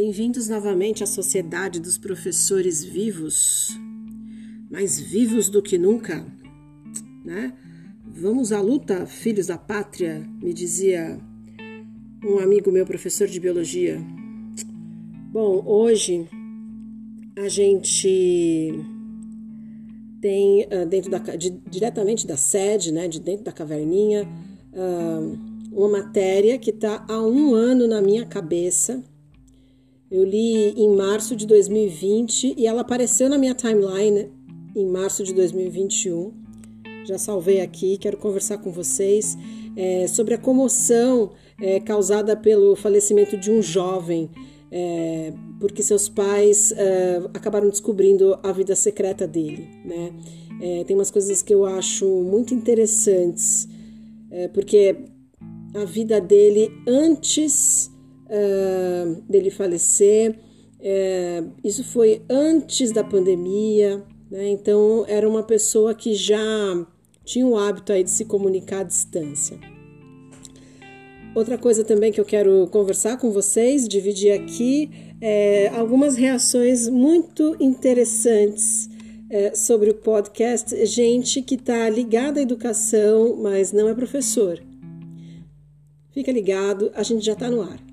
Bem-vindos novamente à Sociedade dos Professores Vivos, mais vivos do que nunca, né? Vamos à luta, filhos da pátria, me dizia um amigo meu, professor de biologia. Bom, hoje a gente tem uh, dentro da de, diretamente da sede, né, de dentro da caverninha, uh, uma matéria que está há um ano na minha cabeça eu li em março de 2020 e ela apareceu na minha timeline em março de 2021. Já salvei aqui, quero conversar com vocês é, sobre a comoção é, causada pelo falecimento de um jovem, é, porque seus pais é, acabaram descobrindo a vida secreta dele. Né? É, tem umas coisas que eu acho muito interessantes, é, porque a vida dele antes uh, dele falecer. Uh, isso foi antes da pandemia, né? então era uma pessoa que já tinha o hábito aí de se comunicar à distância. Outra coisa também que eu quero conversar com vocês, dividir aqui, é algumas reações muito interessantes é, sobre o podcast. Gente que está ligada à educação, mas não é professor. Fica ligado, a gente já está no ar.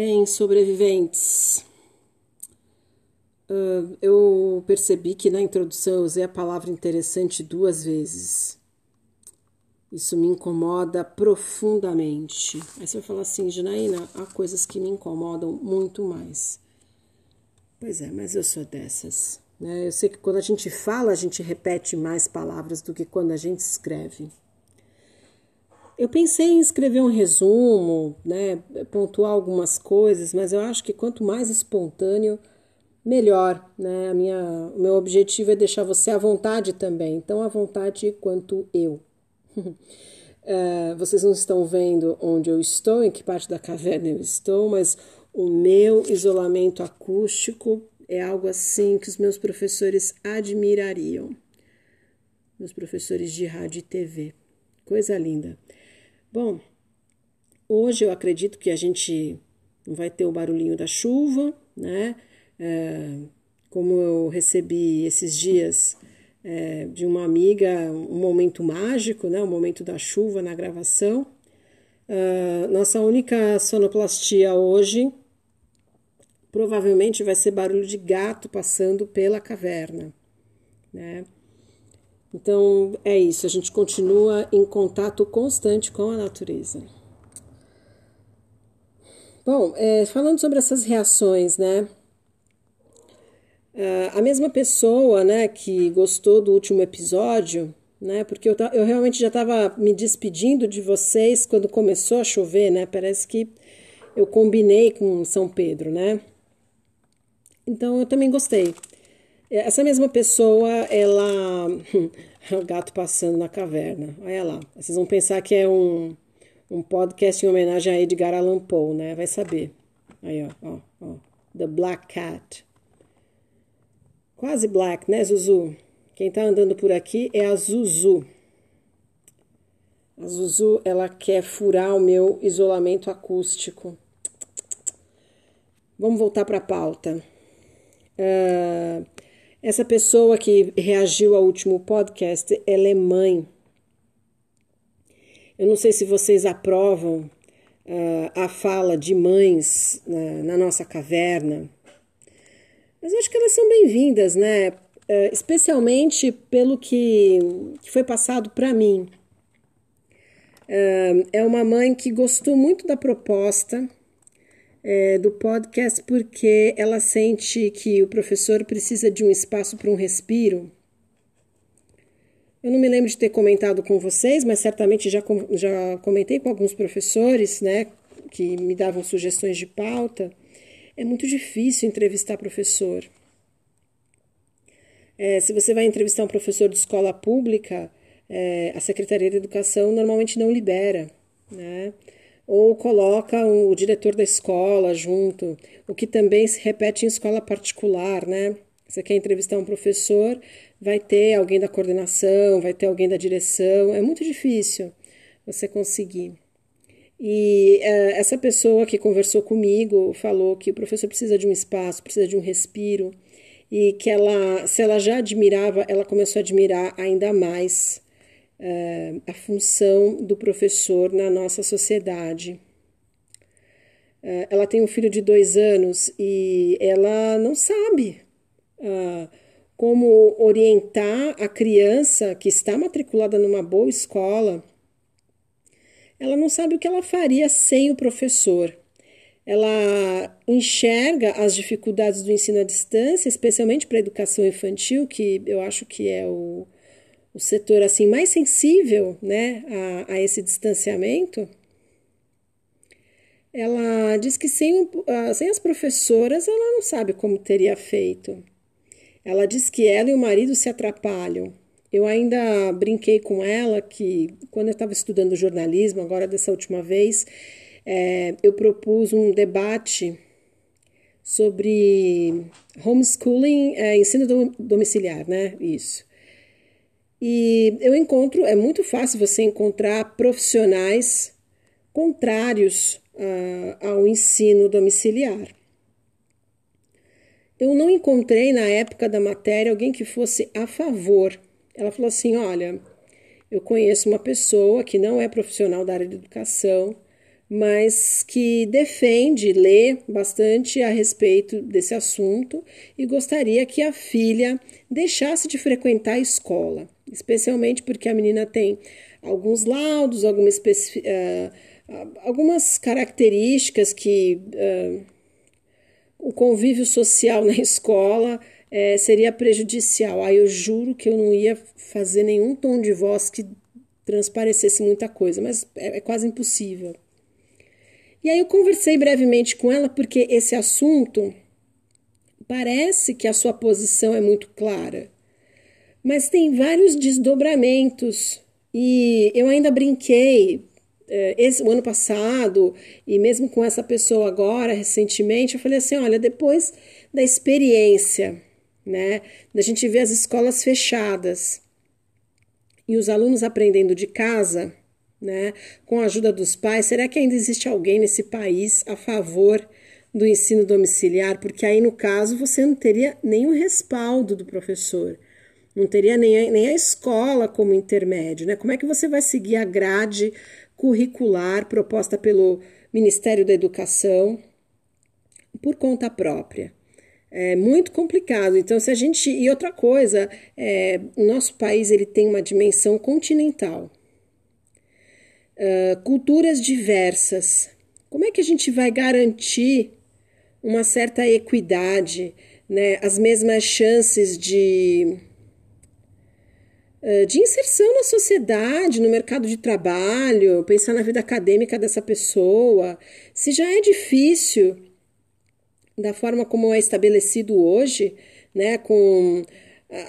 Bem, sobreviventes. Uh, eu percebi que na introdução eu usei a palavra interessante duas vezes. Isso me incomoda profundamente. Aí você vai falar assim, Janaína, há coisas que me incomodam muito mais. Pois é, mas eu sou dessas. Né? Eu sei que quando a gente fala, a gente repete mais palavras do que quando a gente escreve. Eu pensei em escrever um resumo, né, pontuar algumas coisas, mas eu acho que quanto mais espontâneo, melhor. Né? A minha, o meu objetivo é deixar você à vontade também, tão à vontade quanto eu. uh, vocês não estão vendo onde eu estou, em que parte da caverna eu estou, mas o meu isolamento acústico é algo assim que os meus professores admirariam. Meus professores de rádio e TV. Coisa linda. Bom, hoje eu acredito que a gente não vai ter o barulhinho da chuva, né? É, como eu recebi esses dias é, de uma amiga um momento mágico, né? O momento da chuva na gravação. É, nossa única sonoplastia hoje provavelmente vai ser barulho de gato passando pela caverna, né? Então é isso, a gente continua em contato constante com a natureza. Bom, é, falando sobre essas reações, né? É, a mesma pessoa, né, que gostou do último episódio, né? Porque eu, eu realmente já estava me despedindo de vocês quando começou a chover, né? Parece que eu combinei com São Pedro, né? Então eu também gostei. Essa mesma pessoa, ela. o gato passando na caverna. Olha lá. Vocês vão pensar que é um, um podcast em homenagem a Edgar Allan Poe, né? Vai saber. Aí, ó, ó, ó. The Black Cat. Quase black, né, Zuzu? Quem tá andando por aqui é a Zuzu. A Zuzu, ela quer furar o meu isolamento acústico. Vamos voltar para a pauta. Uh, essa pessoa que reagiu ao último podcast, ela é mãe. Eu não sei se vocês aprovam uh, a fala de mães na, na, nossa caverna, mas acho que elas são bem-vindas, né? Uh, especialmente pelo que, que foi passado para mim. Uh, é uma mãe que gostou muito da proposta é, do podcast porque ela sente que o professor precisa de um espaço para um respiro. Eu não me lembro de ter comentado com vocês, mas certamente já, já comentei com alguns professores, né, que me davam sugestões de pauta. É muito difícil entrevistar professor. É, se você vai entrevistar um professor de escola pública, é, a Secretaria de Educação normalmente não libera, né? Ou coloca o diretor da escola junto, o que também se repete em escola particular, né? Você quer entrevistar um professor, vai ter alguém da coordenação, vai ter alguém da direção, é muito difícil você conseguir. E uh, essa pessoa que conversou comigo falou que o professor precisa de um espaço, precisa de um respiro, e que ela, se ela já admirava, ela começou a admirar ainda mais uh, a função do professor na nossa sociedade. Uh, ela tem um filho de dois anos e ela não sabe uh, como orientar a criança que está matriculada numa boa escola. Ela não sabe o que ela faria sem o professor. Ela enxerga as dificuldades do ensino à distância, especialmente para a educação infantil, que eu acho que é o, o setor assim mais sensível né, a, a esse distanciamento, ela diz que sem, sem as professoras ela não sabe como teria feito. Ela diz que ela e o marido se atrapalham. Eu ainda brinquei com ela que, quando eu estava estudando jornalismo, agora dessa última vez, é, eu propus um debate sobre homeschooling, é, ensino domiciliar, né? Isso. E eu encontro, é muito fácil você encontrar profissionais contrários uh, ao ensino domiciliar. Eu não encontrei na época da matéria alguém que fosse a favor. Ela falou assim: olha, eu conheço uma pessoa que não é profissional da área de educação, mas que defende, lê bastante a respeito desse assunto e gostaria que a filha deixasse de frequentar a escola especialmente porque a menina tem alguns laudos, alguma uh, algumas características que uh, o convívio social na escola uh, seria prejudicial. Aí eu juro que eu não ia fazer nenhum tom de voz que transparecesse muita coisa, mas é, é quase impossível. E aí eu conversei brevemente com ela porque esse assunto parece que a sua posição é muito clara mas tem vários desdobramentos. E eu ainda brinquei eh, esse, o ano passado, e mesmo com essa pessoa agora, recentemente, eu falei assim: olha, depois da experiência, né, da gente ver as escolas fechadas e os alunos aprendendo de casa, né, com a ajuda dos pais, será que ainda existe alguém nesse país a favor do ensino domiciliar? Porque aí, no caso, você não teria nenhum respaldo do professor não teria nem a, nem a escola como intermédio, né? Como é que você vai seguir a grade curricular proposta pelo Ministério da Educação por conta própria? É muito complicado. Então, se a gente. E outra coisa, é, o nosso país ele tem uma dimensão continental. Uh, culturas diversas. Como é que a gente vai garantir uma certa equidade, né, as mesmas chances de de inserção na sociedade, no mercado de trabalho, pensar na vida acadêmica dessa pessoa. Se já é difícil da forma como é estabelecido hoje, né, com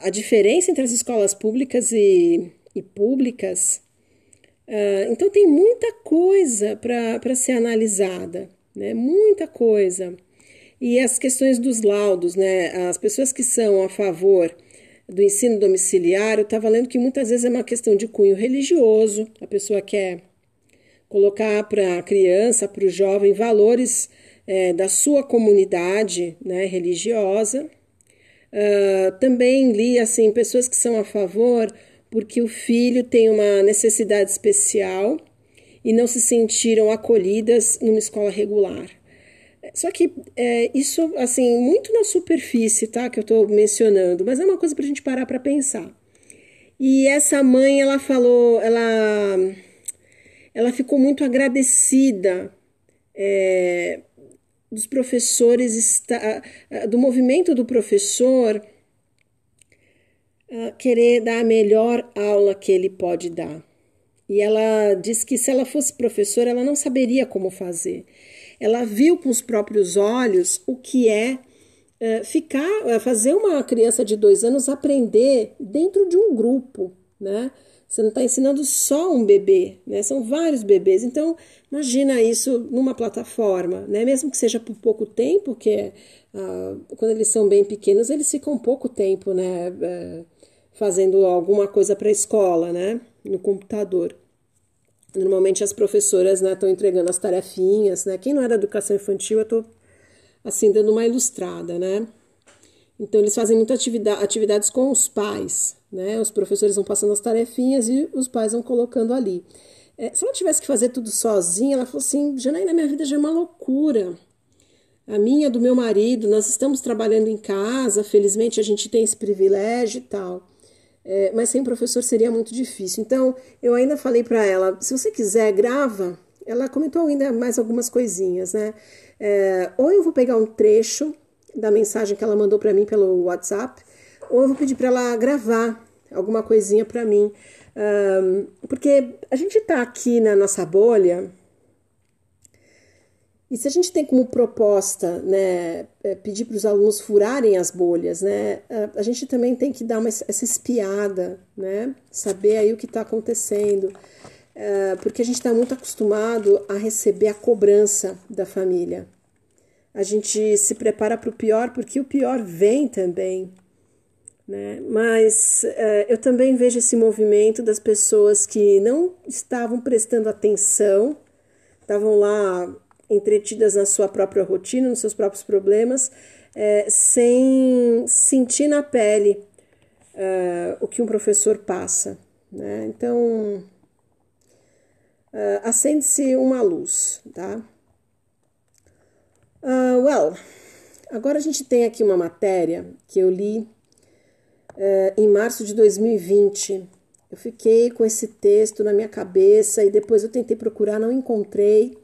a diferença entre as escolas públicas e, e públicas, uh, então tem muita coisa para ser analisada, né, muita coisa. E as questões dos laudos, né, as pessoas que são a favor do ensino domiciliar, eu estava lendo que muitas vezes é uma questão de cunho religioso, a pessoa quer colocar para a criança, para o jovem, valores é, da sua comunidade né, religiosa. Uh, também li assim pessoas que são a favor porque o filho tem uma necessidade especial e não se sentiram acolhidas numa escola regular. Só que é, isso, assim, muito na superfície, tá? Que eu estou mencionando, mas é uma coisa para a gente parar para pensar. E essa mãe, ela falou, ela, ela ficou muito agradecida é, dos professores, está, do movimento do professor querer dar a melhor aula que ele pode dar. E ela disse que se ela fosse professora, ela não saberia como fazer ela viu com os próprios olhos o que é, é ficar, é, fazer uma criança de dois anos aprender dentro de um grupo, né? Você não está ensinando só um bebê, né? São vários bebês. Então, imagina isso numa plataforma, né? Mesmo que seja por pouco tempo, que é, uh, quando eles são bem pequenos, eles ficam pouco tempo, né? Uh, fazendo alguma coisa para a escola, né? No computador. Normalmente as professoras estão né, entregando as tarefinhas, né? Quem não é da educação infantil, eu estou assim dando uma ilustrada, né? Então eles fazem muitas atividade, atividades com os pais, né? Os professores vão passando as tarefinhas e os pais vão colocando ali. É, se ela tivesse que fazer tudo sozinha, ela falou assim: Janaína, minha vida já é uma loucura. A minha, do meu marido, nós estamos trabalhando em casa, felizmente a gente tem esse privilégio e tal. É, mas sem professor seria muito difícil. Então, eu ainda falei para ela: se você quiser, grava. Ela comentou ainda mais algumas coisinhas, né? É, ou eu vou pegar um trecho da mensagem que ela mandou para mim pelo WhatsApp, ou eu vou pedir para ela gravar alguma coisinha para mim. Um, porque a gente está aqui na nossa bolha, e se a gente tem como proposta né, é, pedir para os alunos furarem as bolhas, né, a gente também tem que dar uma, essa espiada, né, saber aí o que está acontecendo, é, porque a gente está muito acostumado a receber a cobrança da família. A gente se prepara para o pior porque o pior vem também. Né? Mas é, eu também vejo esse movimento das pessoas que não estavam prestando atenção, estavam lá entretidas na sua própria rotina, nos seus próprios problemas, é, sem sentir na pele é, o que um professor passa. Né? Então, é, acende-se uma luz, tá? Uh, well, agora a gente tem aqui uma matéria que eu li uh, em março de 2020. Eu fiquei com esse texto na minha cabeça e depois eu tentei procurar, não encontrei.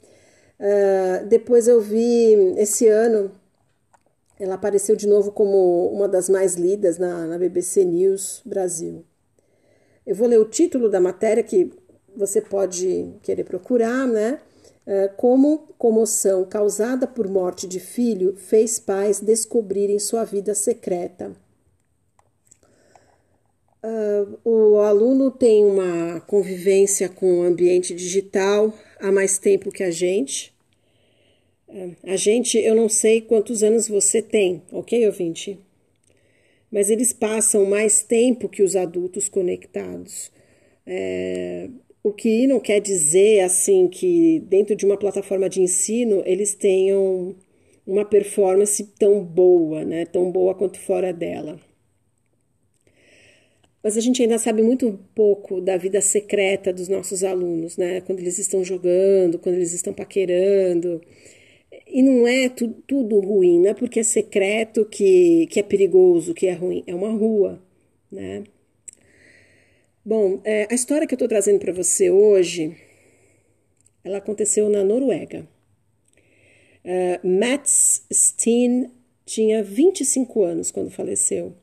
Uh, depois eu vi esse ano, ela apareceu de novo como uma das mais lidas na, na BBC News Brasil. Eu vou ler o título da matéria que você pode querer procurar, né? Uh, como comoção causada por morte de filho fez pais descobrirem sua vida secreta. Uh, o aluno tem uma convivência com o ambiente digital há mais tempo que a gente. Uh, a gente, eu não sei quantos anos você tem, ok, ouvinte? Mas eles passam mais tempo que os adultos conectados. É, o que não quer dizer assim que dentro de uma plataforma de ensino eles tenham uma performance tão boa, né? Tão boa quanto fora dela mas a gente ainda sabe muito pouco da vida secreta dos nossos alunos, né? Quando eles estão jogando, quando eles estão paquerando. E não é tu, tudo ruim, não é porque é secreto que, que é perigoso, que é ruim. É uma rua, né? Bom, é, a história que eu estou trazendo para você hoje, ela aconteceu na Noruega. Uh, Mats Steen tinha 25 anos quando faleceu.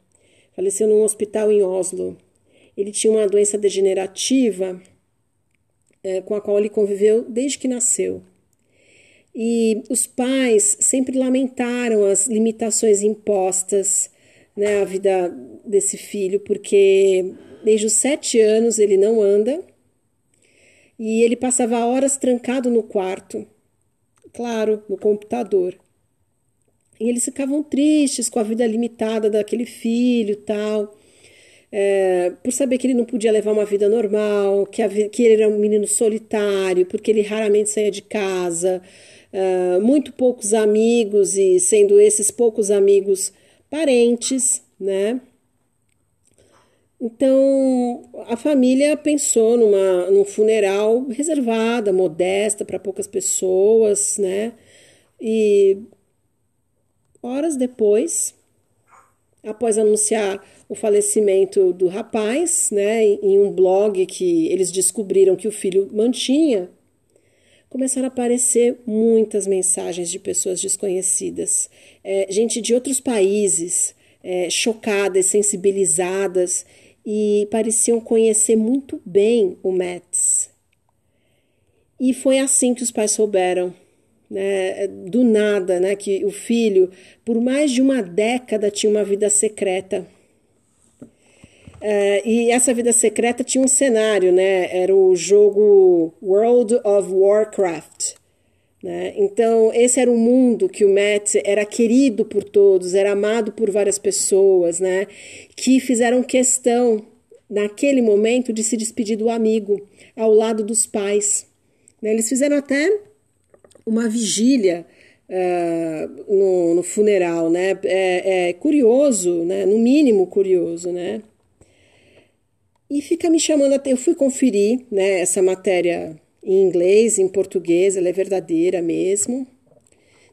Faleceu num hospital em Oslo. Ele tinha uma doença degenerativa é, com a qual ele conviveu desde que nasceu. E os pais sempre lamentaram as limitações impostas né, à vida desse filho, porque desde os sete anos ele não anda e ele passava horas trancado no quarto, claro, no computador. E eles ficavam tristes com a vida limitada daquele filho tal. É, por saber que ele não podia levar uma vida normal, que, a, que ele era um menino solitário, porque ele raramente saía de casa, é, muito poucos amigos, e sendo esses poucos amigos parentes, né? Então a família pensou numa, num funeral reservada, modesta, para poucas pessoas, né? E Horas depois, após anunciar o falecimento do rapaz, né, em um blog que eles descobriram que o filho mantinha, começaram a aparecer muitas mensagens de pessoas desconhecidas, é, gente de outros países, é, chocadas, sensibilizadas e pareciam conhecer muito bem o Mets. E foi assim que os pais souberam né, do nada, né, que o filho, por mais de uma década, tinha uma vida secreta. Uh, e essa vida secreta tinha um cenário, né? Era o jogo World of Warcraft. Né? Então, esse era o mundo que o Matt era querido por todos, era amado por várias pessoas, né? Que fizeram questão, naquele momento, de se despedir do amigo ao lado dos pais. Né? Eles fizeram até uma vigília uh, no, no, funeral, né? É, é, curioso, né? No mínimo curioso, né? E fica me chamando até. Eu fui conferir, né? Essa matéria em inglês, em português, ela é verdadeira mesmo.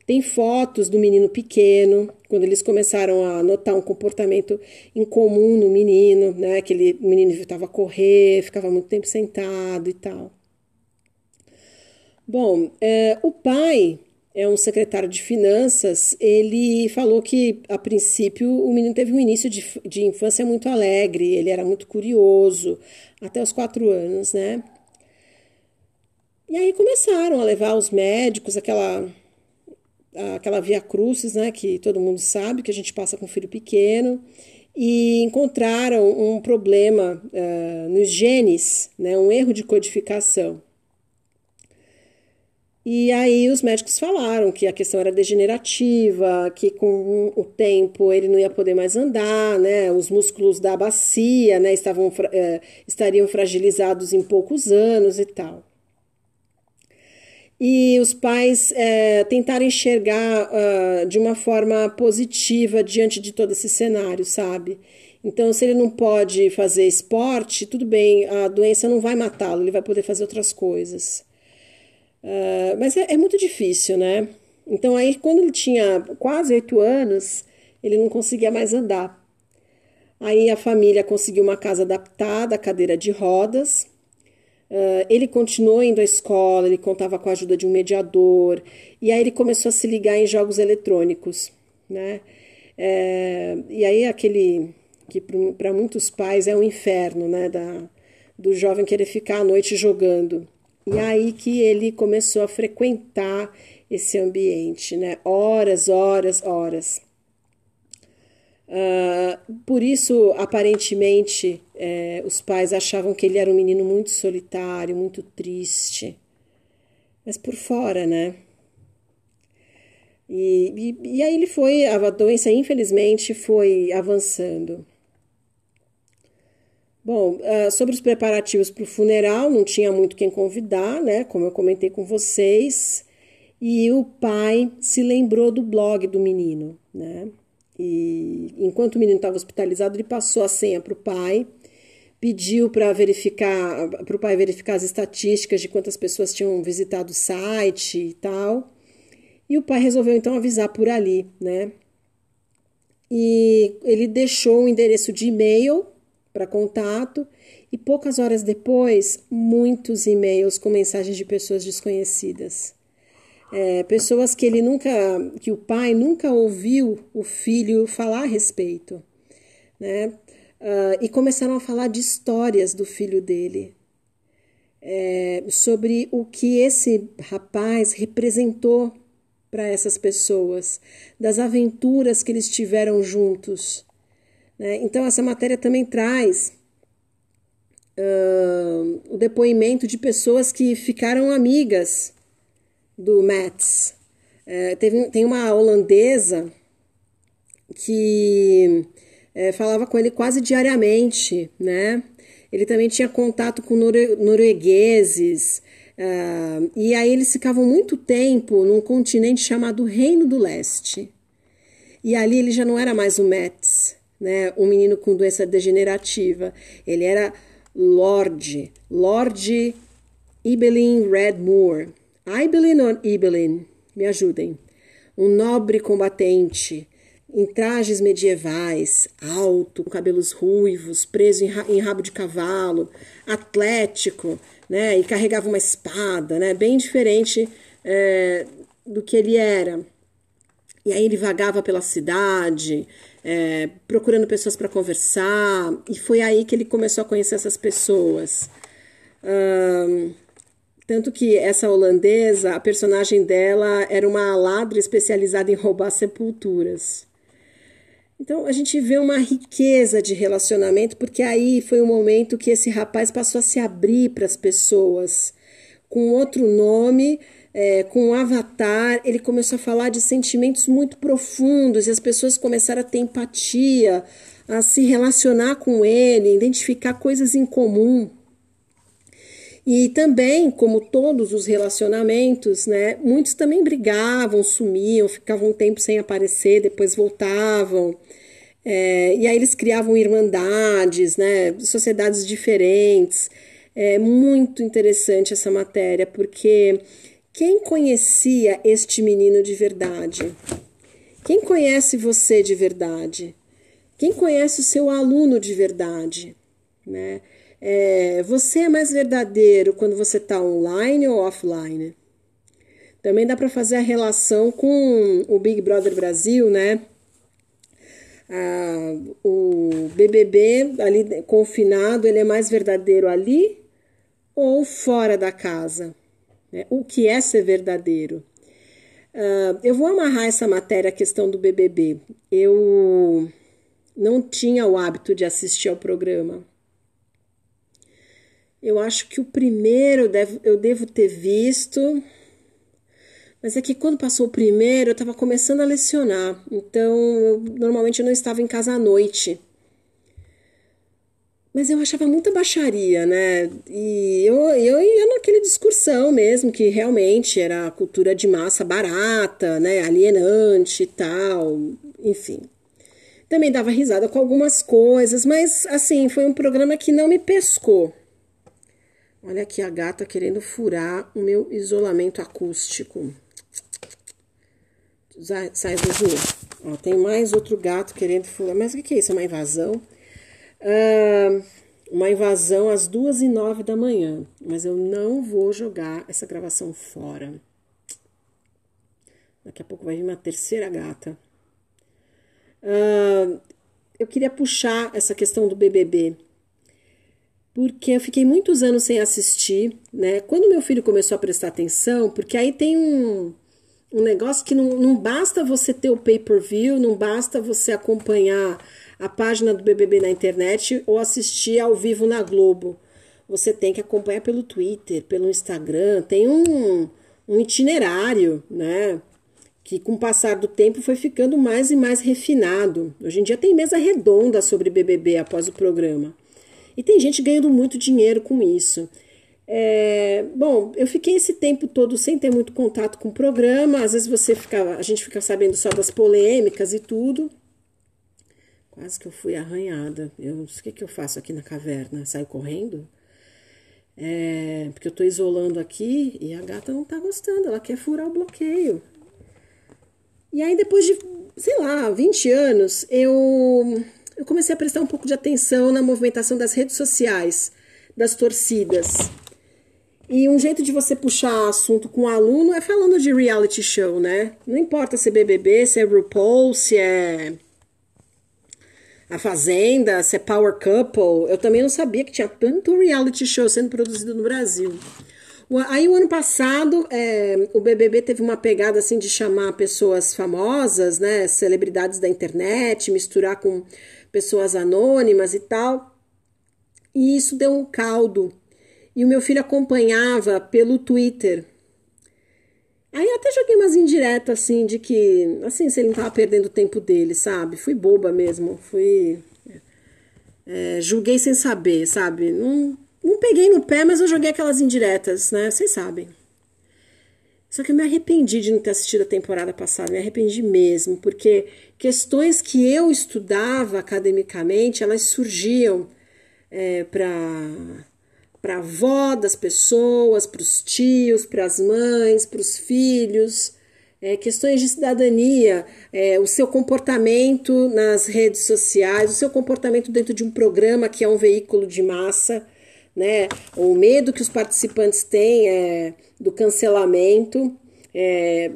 Tem fotos do menino pequeno, quando eles começaram a notar um comportamento incomum no menino, né? Aquele menino estava a correr, ficava muito tempo sentado e tal. Bom, é, o pai é um secretário de finanças, ele falou que, a princípio, o menino teve um início de, de infância muito alegre, ele era muito curioso, até os quatro anos, né? E aí começaram a levar os médicos, aquela aquela via crucis, né, que todo mundo sabe que a gente passa com filho pequeno, e encontraram um problema uh, nos genes, né, um erro de codificação. E aí os médicos falaram que a questão era degenerativa, que com o tempo ele não ia poder mais andar, né? Os músculos da bacia, né, estavam, é, estariam fragilizados em poucos anos e tal. E os pais é, tentaram enxergar uh, de uma forma positiva diante de todo esse cenário, sabe? Então, se ele não pode fazer esporte, tudo bem, a doença não vai matá-lo, ele vai poder fazer outras coisas. Uh, mas é, é, muito difícil, né? Então, aí, quando ele tinha quase oito anos, ele não conseguia mais andar. Aí a família conseguiu uma casa adaptada, cadeira de rodas. Uh, ele continuou indo à escola, ele contava com a ajuda de um mediador, e aí ele começou a se ligar em jogos eletrônicos, né? É, e aí aquele que para muitos pais é um inferno, né? Da, do jovem querer ficar à noite jogando. E aí que ele começou a frequentar esse ambiente, né? Horas, horas, horas. Uh, por isso, aparentemente, é, os pais achavam que ele era um menino muito solitário, muito triste. Mas por fora, né? E, e, e aí ele foi, a doença infelizmente foi avançando. Bom, uh, sobre os preparativos para o funeral, não tinha muito quem convidar, né? Como eu comentei com vocês. E o pai se lembrou do blog do menino, né? E enquanto o menino estava hospitalizado, ele passou a senha para o pai, pediu para verificar, para o pai verificar as estatísticas de quantas pessoas tinham visitado o site e tal. E o pai resolveu então avisar por ali, né? E ele deixou um endereço de e-mail para contato e poucas horas depois, muitos e-mails com mensagens de pessoas desconhecidas. É, pessoas que ele nunca, que o pai nunca ouviu o filho falar a respeito, né? Uh, e começaram a falar de histórias do filho dele, é, sobre o que esse rapaz representou para essas pessoas, das aventuras que eles tiveram juntos, né? Então, essa matéria também traz uh, o depoimento de pessoas que ficaram amigas do Mats. É, teve, tem uma holandesa que é, falava com ele quase diariamente, né? Ele também tinha contato com noruegueses, uh, e aí eles ficavam muito tempo num continente chamado Reino do Leste. E ali ele já não era mais o Mets, né, um menino com doença degenerativa. Ele era Lord, Lord Ibelin Redmoor. Ibelin ou Ibelin? Me ajudem. Um nobre combatente em trajes medievais, alto, com cabelos ruivos, preso em, rabo de cavalo, atlético, né, e carregava uma espada, né, bem diferente é, do que ele era. E aí ele vagava pela cidade, é, procurando pessoas para conversar, e foi aí que ele começou a conhecer essas pessoas. Tanto que essa holandesa, a personagem dela era uma ladra especializada em roubar sepulturas. Então a gente vê uma riqueza de relacionamento, porque aí foi o momento que esse rapaz passou a se abrir para as pessoas com outro nome, é, com um avatar. Ele começou a falar de sentimentos muito profundos e as pessoas começaram a ter empatia, a se relacionar com ele, identificar coisas em comum. E também, como todos os relacionamentos, né, muitos também brigavam, sumiam, ficavam um tempo sem aparecer, depois voltavam. É, e aí eles criavam irmandades, né, sociedades diferentes. É muito interessante essa matéria, porque quem conhecia este menino de verdade? Quem conhece você de verdade? Quem conhece o seu aluno de verdade? Né? É, você é mais verdadeiro quando você está online ou offline? Também dá para fazer a relação com o Big Brother Brasil, né? Ah, o BBB ali confinado, ele é mais verdadeiro ali ou fora da casa? Né? O que é ser verdadeiro? Uh, eu vou amarrar essa matéria à questão do BBB. Eu não tinha o hábito de assistir ao programa. Eu acho que o primeiro deve, eu devo ter visto, mas é que quando passou o primeiro eu estava começando a lecionar, então eu, normalmente eu não estava em casa à noite. Mas eu achava muita baixaria, né? E eu, eu ia naquele discursão mesmo, que realmente era cultura de massa barata, né? Alienante e tal, enfim. Também dava risada com algumas coisas, mas assim, foi um programa que não me pescou. Olha aqui a gata querendo furar o meu isolamento acústico. Sai, sai Ó, tem mais outro gato querendo furar. Mas o que, que é isso? É uma invasão? Uh, uma invasão às duas e nove da manhã. Mas eu não vou jogar essa gravação fora. Daqui a pouco vai vir uma terceira gata. Uh, eu queria puxar essa questão do BBB, porque eu fiquei muitos anos sem assistir, né? Quando meu filho começou a prestar atenção, porque aí tem um, um negócio que não, não basta você ter o pay-per-view, não basta você acompanhar a página do BBB na internet ou assistir ao vivo na Globo. Você tem que acompanhar pelo Twitter, pelo Instagram, tem um, um itinerário, né? que com o passar do tempo foi ficando mais e mais refinado. Hoje em dia tem mesa redonda sobre BBB após o programa. E tem gente ganhando muito dinheiro com isso. É, bom, eu fiquei esse tempo todo sem ter muito contato com o programa. Às vezes você fica, a gente fica sabendo só das polêmicas e tudo. Quase que eu fui arranhada. Eu, o que, que eu faço aqui na caverna? Saio correndo? É, porque eu tô isolando aqui e a gata não tá gostando, ela quer furar o bloqueio. E aí, depois de, sei lá, 20 anos, eu, eu comecei a prestar um pouco de atenção na movimentação das redes sociais, das torcidas. E um jeito de você puxar assunto com o aluno é falando de reality show, né? Não importa se é BBB, se é RuPaul, se é A Fazenda, se é Power Couple. Eu também não sabia que tinha tanto reality show sendo produzido no Brasil. Aí o ano passado é, o BBB teve uma pegada assim de chamar pessoas famosas, né, celebridades da internet, misturar com pessoas anônimas e tal. E isso deu um caldo. E o meu filho acompanhava pelo Twitter. Aí até joguei umas indiretas assim de que, assim, se ele não tava perdendo o tempo dele, sabe? Fui boba mesmo, fui é, julguei sem saber, sabe? Não não peguei no pé, mas eu joguei aquelas indiretas, né? Vocês sabem. Só que eu me arrependi de não ter assistido a temporada passada, me arrependi mesmo, porque questões que eu estudava academicamente, elas surgiam é, para para a avó das pessoas, para os tios, para as mães, para os filhos, é, questões de cidadania, é, o seu comportamento nas redes sociais, o seu comportamento dentro de um programa que é um veículo de massa né? O medo que os participantes têm é, do cancelamento, é,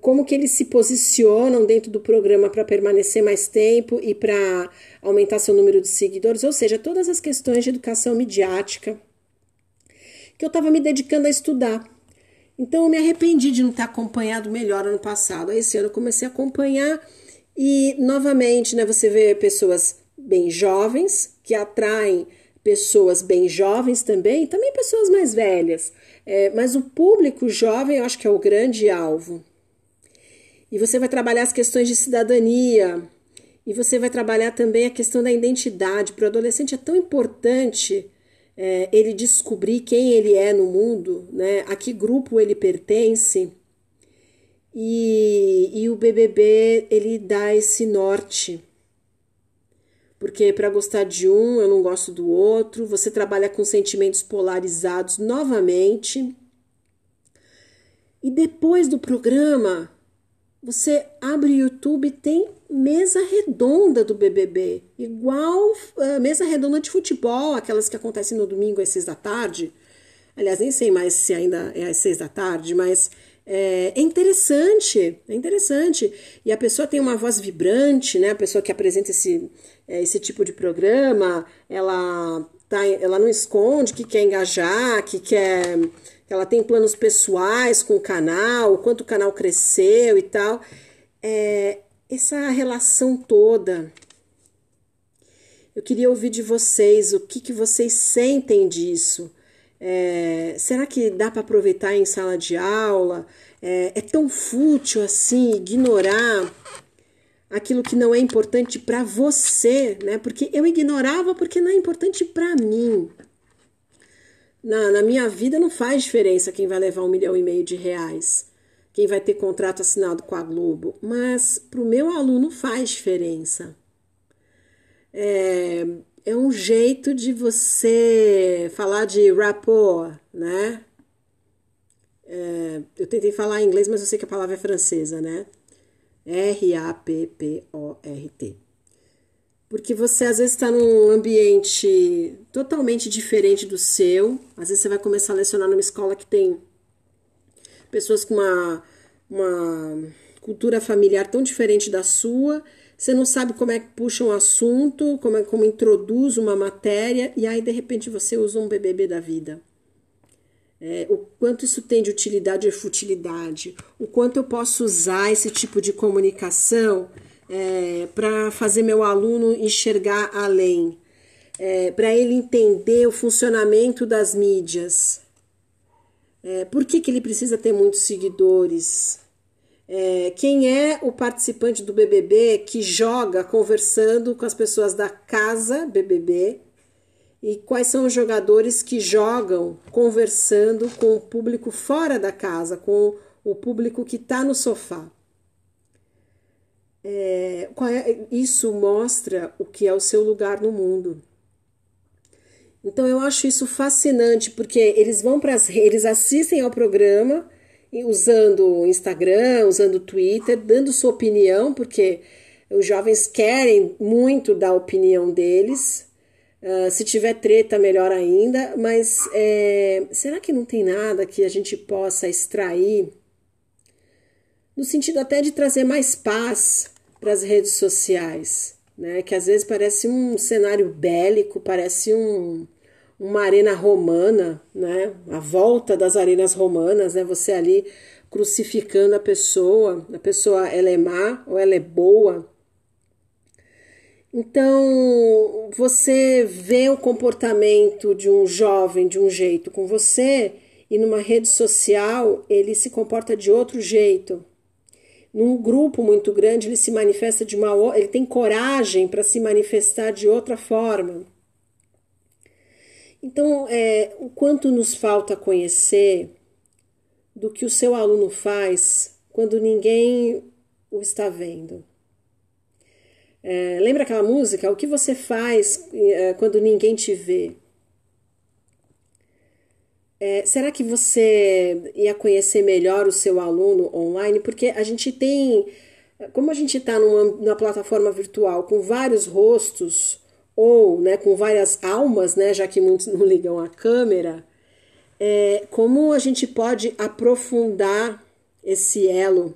como que eles se posicionam dentro do programa para permanecer mais tempo e para aumentar seu número de seguidores, ou seja, todas as questões de educação midiática que eu estava me dedicando a estudar. Então eu me arrependi de não ter acompanhado melhor ano passado. Aí esse ano eu comecei a acompanhar E novamente, né, você vê pessoas bem jovens que atraem pessoas bem jovens também, também pessoas mais velhas. É, mas o público jovem eu acho que é o grande alvo. E você vai trabalhar as questões de cidadania, e você vai trabalhar também a questão da identidade. Para o adolescente é tão importante é, ele descobrir quem ele é no mundo, né? a que grupo ele pertence. E, e o BBB ele dá esse norte. Porque para gostar de um, eu não gosto do outro. Você trabalha com sentimentos polarizados novamente. E depois do programa, você abre o YouTube tem mesa redonda do BBB, igual uh, mesa redonda de futebol, aquelas que acontecem no domingo às seis da tarde. Aliás, nem sei mais se ainda é às seis da tarde, mas é, é, interessante, é interessante. E a pessoa tem uma voz vibrante, né? A pessoa que apresenta esse, é, esse tipo de programa, ela, tá, ela não esconde que quer engajar, que quer ela tem planos pessoais com o canal, o quanto o canal cresceu e tal. É, essa relação toda. Eu queria ouvir de vocês o que, que vocês sentem disso. É, será que dá para aproveitar em sala de aula? É, é tão fútil assim ignorar aquilo que não é importante para você, né? Porque eu ignorava porque não é importante para mim. Na, na minha vida não faz diferença quem vai levar um milhão e meio de reais, quem vai ter contrato assinado com a Globo, mas para o meu aluno faz diferença. É, é um jeito de você falar de rapport, né? É, eu tentei falar em inglês, mas eu sei que a palavra é francesa, né? R-A-P-P-O-R-T porque você às vezes está num ambiente totalmente diferente do seu. Às vezes você vai começar a lecionar numa escola que tem pessoas com uma, uma cultura familiar tão diferente da sua. Você não sabe como é que puxa um assunto, como, é, como introduz uma matéria, e aí de repente você usa um BBB da vida. É, o quanto isso tem de utilidade e futilidade, o quanto eu posso usar esse tipo de comunicação é, para fazer meu aluno enxergar além, é, para ele entender o funcionamento das mídias. É, por que, que ele precisa ter muitos seguidores? É, quem é o participante do BBB que joga conversando com as pessoas da casa BBB? E quais são os jogadores que jogam conversando com o público fora da casa, com o público que está no sofá? É, é, isso mostra o que é o seu lugar no mundo. Então eu acho isso fascinante porque eles vão para eles assistem ao programa usando Instagram, usando Twitter, dando sua opinião, porque os jovens querem muito dar a opinião deles. Uh, se tiver treta, melhor ainda. Mas é, será que não tem nada que a gente possa extrair no sentido até de trazer mais paz para as redes sociais, né? Que às vezes parece um cenário bélico, parece um, uma arena romana, né? A volta das arenas romanas, né? Você ali crucificando a pessoa, a pessoa ela é má ou ela é boa. Então, você vê o comportamento de um jovem de um jeito com você e numa rede social ele se comporta de outro jeito. Num grupo muito grande, ele se manifesta de uma ele tem coragem para se manifestar de outra forma. Então, é, o quanto nos falta conhecer do que o seu aluno faz quando ninguém o está vendo. É, lembra aquela música? O que você faz é, quando ninguém te vê? É, será que você ia conhecer melhor o seu aluno online? Porque a gente tem, como a gente está numa, numa, plataforma virtual com vários rostos ou né, com várias almas, né, já que muitos não ligam a câmera, é, como a gente pode aprofundar esse elo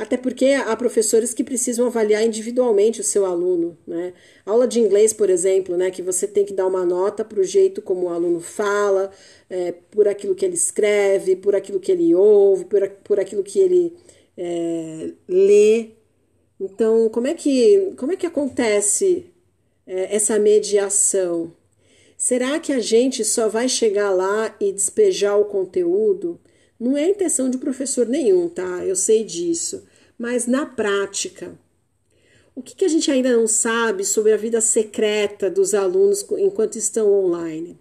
até porque há professores que precisam avaliar individualmente o seu aluno. Né? Aula de inglês, por exemplo, né, que você tem que dar uma nota para o jeito como o aluno fala, é, por aquilo que ele escreve, por aquilo que ele ouve, por, por aquilo que ele é, lê. Então, como é que, como é que acontece é, essa mediação? Será que a gente só vai chegar lá e despejar o conteúdo? Não é intenção de professor nenhum, tá? Eu sei disso. Mas na prática, o que, que a gente ainda não sabe sobre a vida secreta dos alunos enquanto estão online?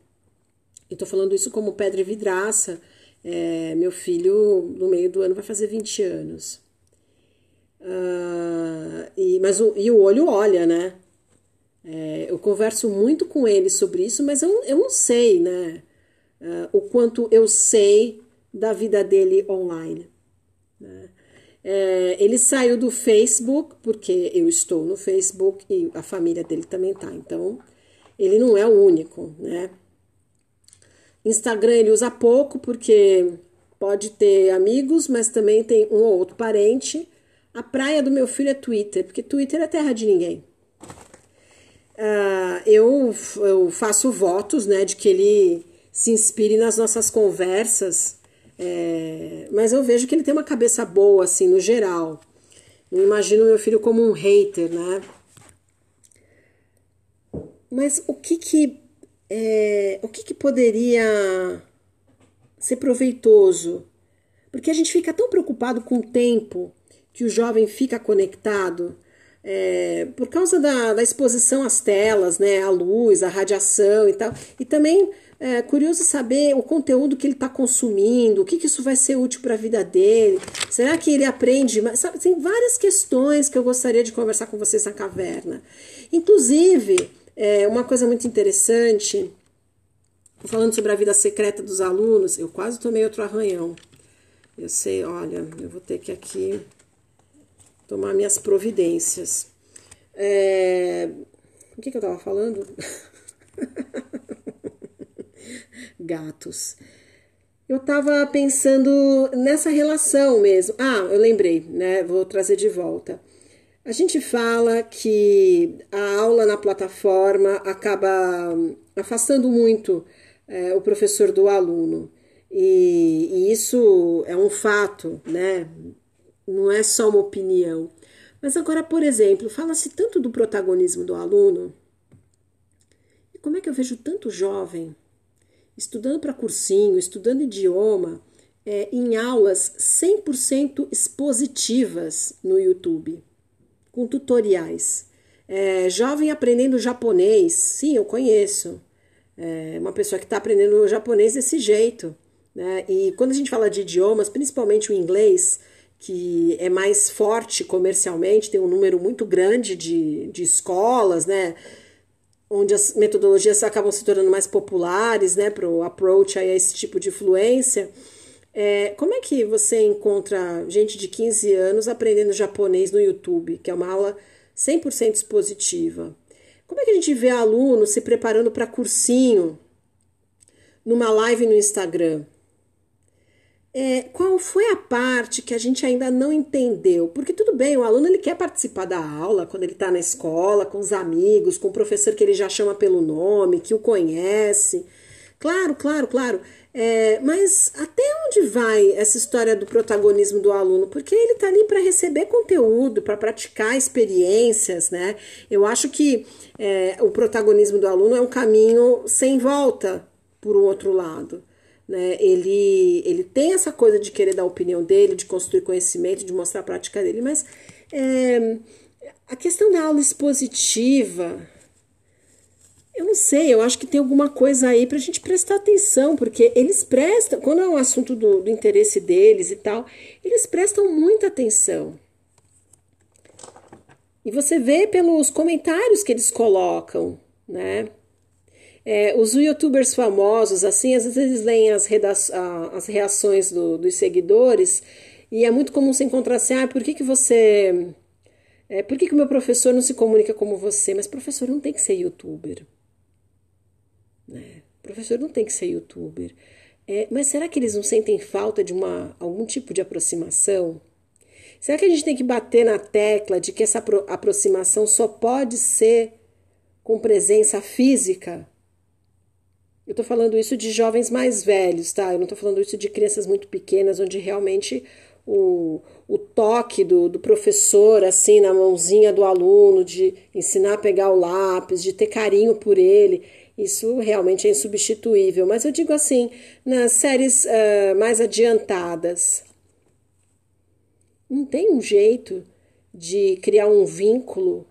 Eu estou falando isso como pedra e vidraça. É, meu filho, no meio do ano, vai fazer 20 anos. Uh, e, mas o, e o olho olha, né? É, eu converso muito com ele sobre isso, mas eu, eu não sei, né? Uh, o quanto eu sei da vida dele online. Né? É, ele saiu do Facebook, porque eu estou no Facebook e a família dele também tá. Então, ele não é o único, né? Instagram ele usa pouco, porque pode ter amigos, mas também tem um ou outro parente. A praia do meu filho é Twitter, porque Twitter é terra de ninguém. Uh, eu, eu faço votos, né, de que ele se inspire nas nossas conversas, é, mas eu vejo que ele tem uma cabeça boa, assim, no geral. Não imagino meu filho como um hater, né? Mas o que que, é, o que, que poderia ser proveitoso? Porque a gente fica tão preocupado com o tempo que o jovem fica conectado é, por causa da, da, exposição às telas, né, à luz, à radiação e tal. E também é curioso saber o conteúdo que ele está consumindo, o que, que isso vai ser útil para a vida dele. Será que ele aprende? Sabe, tem várias questões que eu gostaria de conversar com vocês na caverna. Inclusive, é, uma coisa muito interessante, falando sobre a vida secreta dos alunos, eu quase tomei outro arranhão. Eu sei, olha, eu vou ter que aqui tomar minhas providências. É... O que, que eu estava falando? Gatos. Eu estava pensando nessa relação mesmo. Ah, eu lembrei, né? Vou trazer de volta. A gente fala que a aula na plataforma acaba afastando muito é, o professor do aluno. E, e, isso é um fato, né? não é só uma opinião. Mas agora, por exemplo, fala-se tanto do protagonismo do aluno. E como é que eu vejo tanto jovem estudando para cursinho, estudando idioma, é, em aulas 100% expositivas no YouTube, com tutoriais. É, jovem aprendendo japonês, sim, eu conheço. É, uma pessoa que está aprendendo japonês desse jeito. Né? E quando a gente fala de idiomas, principalmente o inglês, que é mais forte comercialmente, tem um número muito grande de, de escolas, né? Onde as metodologias acabam se tornando mais populares, né? Para o approach a esse tipo de fluência. É, como é que você encontra gente de 15 anos aprendendo japonês no YouTube, que é uma aula 100% expositiva? Como é que a gente vê alunos se preparando para cursinho numa live no Instagram? É, qual foi a parte que a gente ainda não entendeu? Porque tudo bem, o aluno ele quer participar da aula quando ele está na escola, com os amigos, com o professor que ele já chama pelo nome, que o conhece. Claro, claro, claro. É, mas até onde vai essa história do protagonismo do aluno? Porque ele está ali para receber conteúdo, para praticar experiências, né? Eu acho que é, o protagonismo do aluno é um caminho sem volta, por outro lado. Né? Ele, ele tem essa coisa de querer dar a opinião dele, de construir conhecimento, de mostrar a prática dele, mas é, a questão da aula expositiva, eu não sei, eu acho que tem alguma coisa aí para a gente prestar atenção, porque eles prestam, quando é um assunto do, do interesse deles e tal, eles prestam muita atenção. E você vê pelos comentários que eles colocam, né? É, os youtubers famosos, assim, às vezes eles leem as, as reações do, dos seguidores e é muito comum se encontrar assim, ah, por que, que você... É, por que, o meu professor não se comunica como você? Mas professor não tem que ser youtuber. Né? Professor não tem que ser youtuber. É, mas será que eles não sentem falta de uma, algum tipo de aproximação? Será que a gente tem que bater na tecla de que essa aproximação só pode ser com presença física? Eu estou falando isso de jovens mais velhos, tá? Eu não estou falando isso de crianças muito pequenas, onde realmente o, o toque do, do professor assim na mãozinha do aluno, de ensinar a pegar o lápis, de ter carinho por ele. Isso realmente é insubstituível. Mas eu digo assim, nas séries uh, mais adiantadas, não tem um jeito de criar um vínculo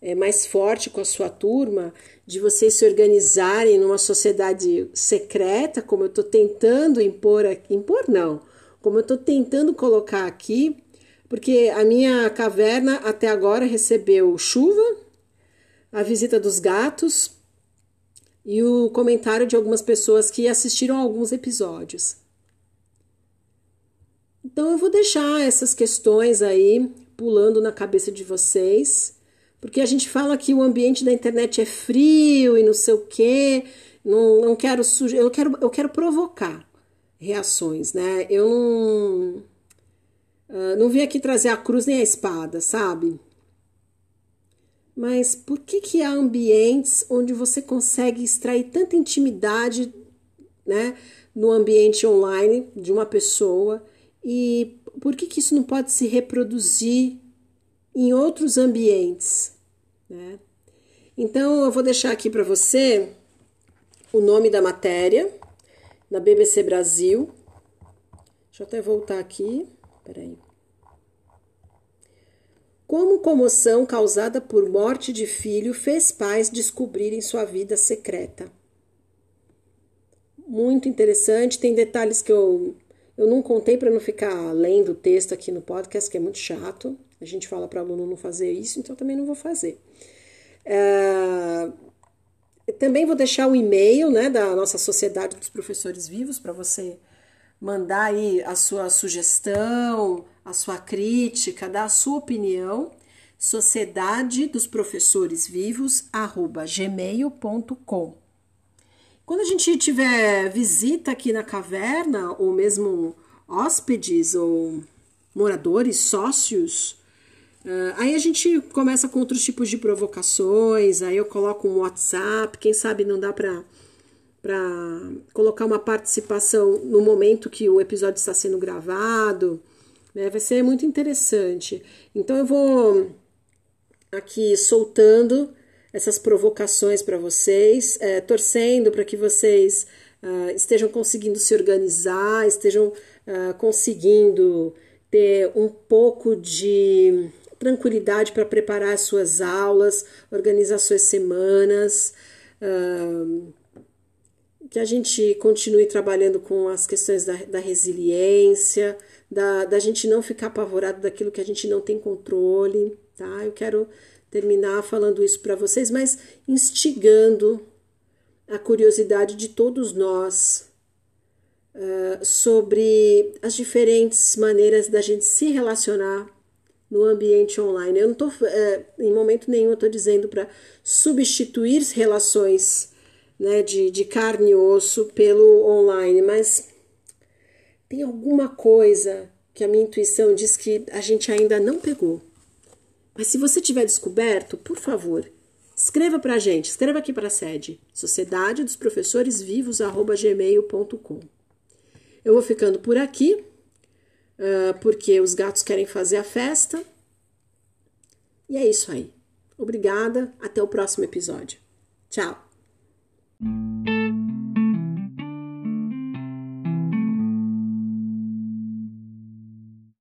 é, mais forte com a sua turma, de vocês se organizarem numa sociedade secreta, como eu estou tentando impor aqui. Impor não, como eu estou tentando colocar aqui, porque a minha caverna até agora recebeu chuva, a visita dos gatos e o comentário de algumas pessoas que assistiram a alguns episódios. Então eu vou deixar essas questões aí pulando na cabeça de vocês, porque a gente fala que o ambiente da internet é frio e não sei o quê, não, não quero sujar, eu quero, eu quero provocar reações, né? Eu não, uh, não vim aqui trazer a cruz nem a espada, sabe? Mas por que, que há ambientes onde você consegue extrair tanta intimidade, né, no ambiente online de uma pessoa e por que, que isso não pode se reproduzir em outros ambientes, né? Então eu vou deixar aqui para você o nome da matéria na BBC Brasil. Deixa eu até voltar aqui. Peraí. Como comoção causada por morte de filho fez pais descobrirem sua vida secreta. Muito interessante, tem detalhes que eu, eu não contei para não ficar lendo o texto aqui no podcast, que é muito chato. A gente fala para o aluno não fazer isso, então também não vou fazer. É, também vou deixar o e-mail né, da nossa Sociedade dos Professores Vivos para você mandar aí a sua sugestão, a sua crítica, dar a sua opinião, sociedade dos professores vivos, arroba gmail.com. Quando a gente tiver visita aqui na caverna, ou mesmo hóspedes ou moradores, sócios, Uh, aí a gente começa com outros tipos de provocações, aí eu coloco um WhatsApp, quem sabe não dá para para colocar uma participação no momento que o episódio está sendo gravado, né? Vai ser muito interessante. Então eu vou aqui soltando essas provocações para vocês, é, torcendo para que vocês uh, estejam conseguindo se organizar, estejam uh, conseguindo ter um pouco de tranquilidade para preparar as suas aulas, organizar suas semanas. Uh, que a gente continue trabalhando com as questões da, da resiliência, da, da gente não ficar apavorado daquilo que a gente não tem controle, tá? Eu quero terminar falando isso para vocês, mas instigando a curiosidade de todos nós uh, sobre as diferentes maneiras da gente se relacionar no ambiente online. Eu não estou, uh, em momento nenhum, estou dizendo para substituir relações né, de, de carne e osso pelo online, mas tem alguma coisa que a minha intuição diz que a gente ainda não pegou. Mas se você tiver descoberto, por favor, escreva para a gente, escreva aqui para a sede, sociedade dos professores vivos, gmail.com. Eu vou ficando por aqui, uh, porque os gatos querem fazer a festa. E é isso aí. Obrigada, até o próximo episódio. Tchau!